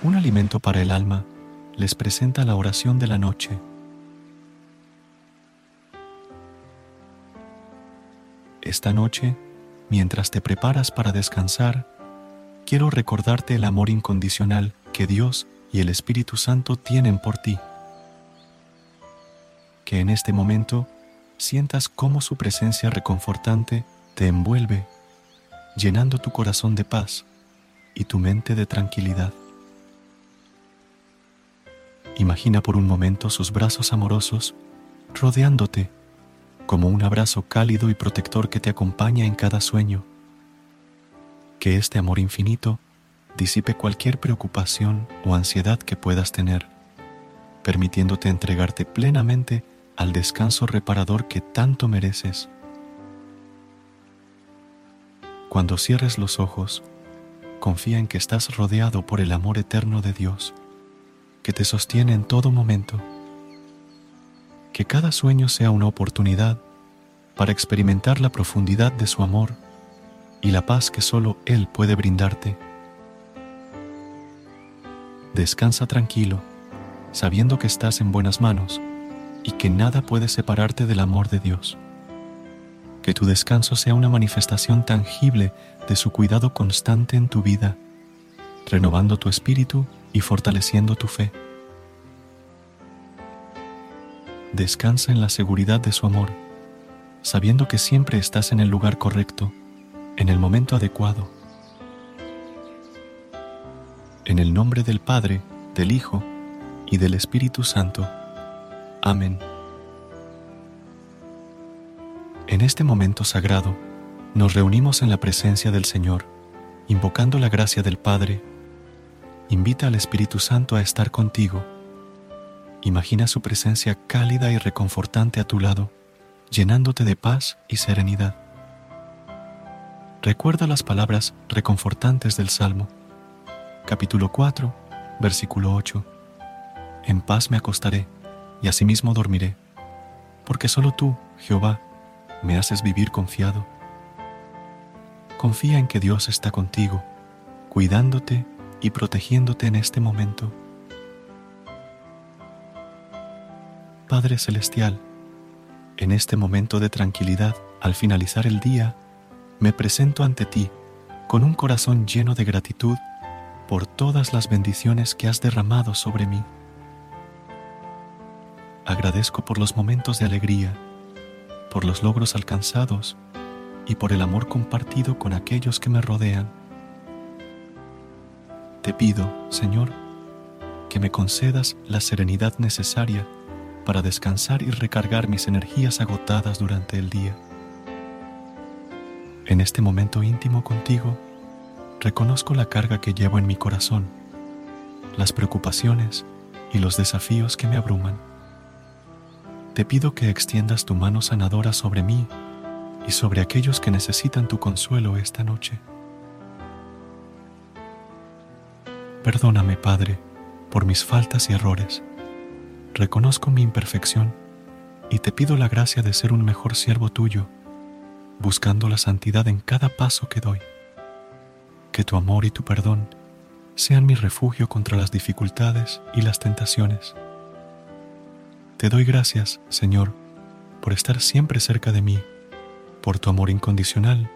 Un alimento para el alma les presenta la oración de la noche. Esta noche, mientras te preparas para descansar, quiero recordarte el amor incondicional que Dios y el Espíritu Santo tienen por ti. Que en este momento sientas cómo su presencia reconfortante te envuelve, llenando tu corazón de paz y tu mente de tranquilidad. Imagina por un momento sus brazos amorosos rodeándote como un abrazo cálido y protector que te acompaña en cada sueño. Que este amor infinito disipe cualquier preocupación o ansiedad que puedas tener, permitiéndote entregarte plenamente al descanso reparador que tanto mereces. Cuando cierres los ojos, confía en que estás rodeado por el amor eterno de Dios que te sostiene en todo momento. Que cada sueño sea una oportunidad para experimentar la profundidad de su amor y la paz que solo Él puede brindarte. Descansa tranquilo, sabiendo que estás en buenas manos y que nada puede separarte del amor de Dios. Que tu descanso sea una manifestación tangible de su cuidado constante en tu vida, renovando tu espíritu y fortaleciendo tu fe. Descansa en la seguridad de su amor, sabiendo que siempre estás en el lugar correcto, en el momento adecuado. En el nombre del Padre, del Hijo y del Espíritu Santo. Amén. En este momento sagrado, nos reunimos en la presencia del Señor, invocando la gracia del Padre, invita al Espíritu Santo a estar contigo. Imagina su presencia cálida y reconfortante a tu lado, llenándote de paz y serenidad. Recuerda las palabras reconfortantes del Salmo, capítulo 4, versículo 8. En paz me acostaré y asimismo dormiré, porque solo tú, Jehová, me haces vivir confiado. Confía en que Dios está contigo, cuidándote y protegiéndote en este momento. Padre Celestial, en este momento de tranquilidad, al finalizar el día, me presento ante ti con un corazón lleno de gratitud por todas las bendiciones que has derramado sobre mí. Agradezco por los momentos de alegría, por los logros alcanzados y por el amor compartido con aquellos que me rodean. Te pido, Señor, que me concedas la serenidad necesaria para descansar y recargar mis energías agotadas durante el día. En este momento íntimo contigo, reconozco la carga que llevo en mi corazón, las preocupaciones y los desafíos que me abruman. Te pido que extiendas tu mano sanadora sobre mí y sobre aquellos que necesitan tu consuelo esta noche. Perdóname, Padre, por mis faltas y errores. Reconozco mi imperfección y te pido la gracia de ser un mejor siervo tuyo, buscando la santidad en cada paso que doy. Que tu amor y tu perdón sean mi refugio contra las dificultades y las tentaciones. Te doy gracias, Señor, por estar siempre cerca de mí, por tu amor incondicional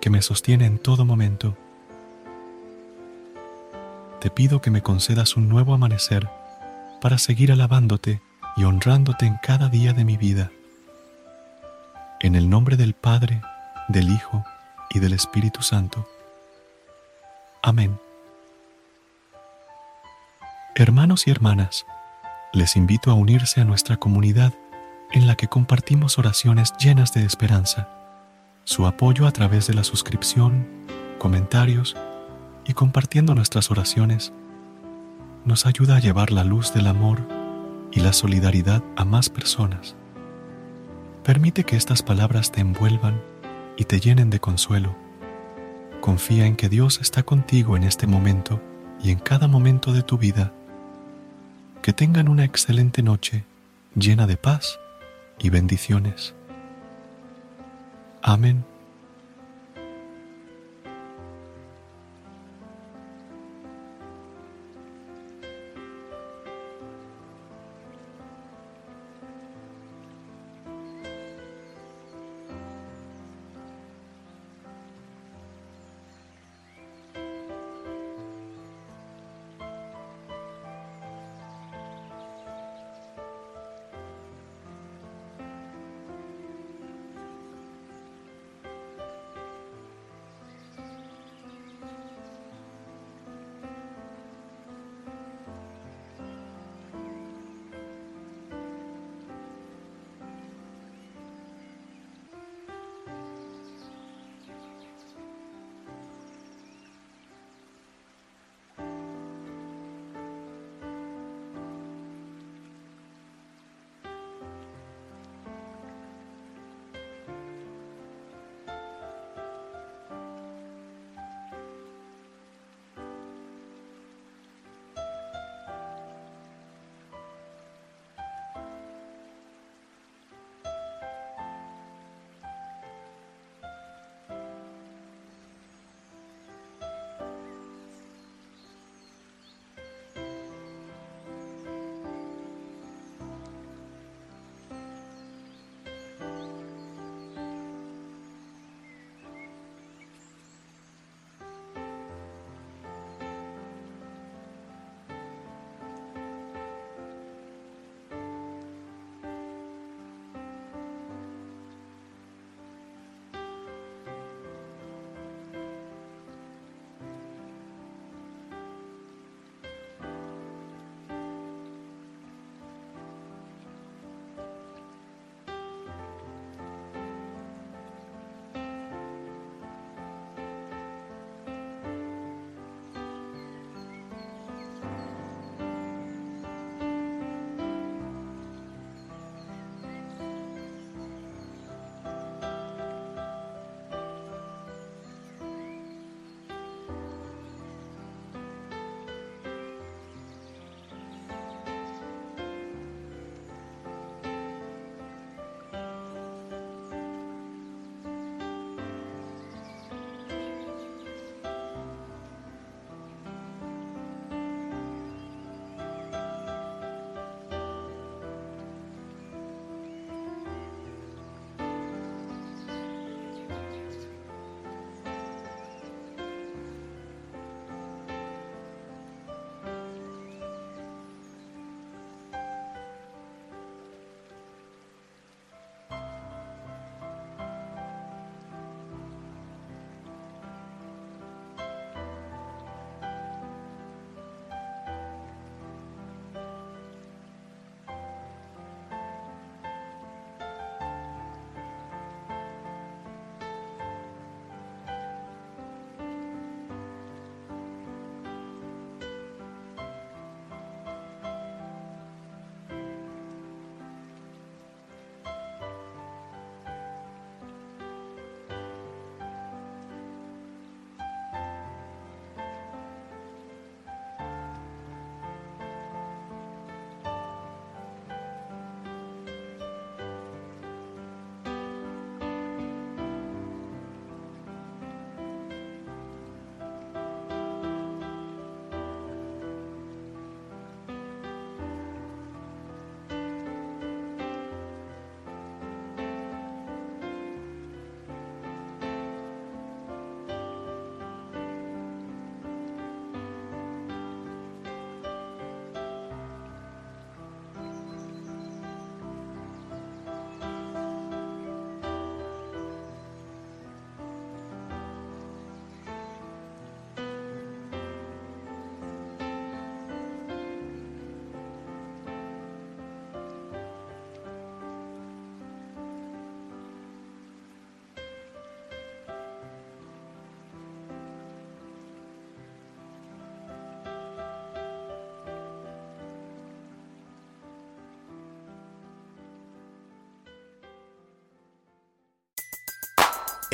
que me sostiene en todo momento. Te pido que me concedas un nuevo amanecer para seguir alabándote y honrándote en cada día de mi vida. En el nombre del Padre, del Hijo y del Espíritu Santo. Amén. Hermanos y hermanas, les invito a unirse a nuestra comunidad en la que compartimos oraciones llenas de esperanza. Su apoyo a través de la suscripción, comentarios y compartiendo nuestras oraciones nos ayuda a llevar la luz del amor y la solidaridad a más personas. Permite que estas palabras te envuelvan y te llenen de consuelo. Confía en que Dios está contigo en este momento y en cada momento de tu vida. Que tengan una excelente noche llena de paz y bendiciones. Amén.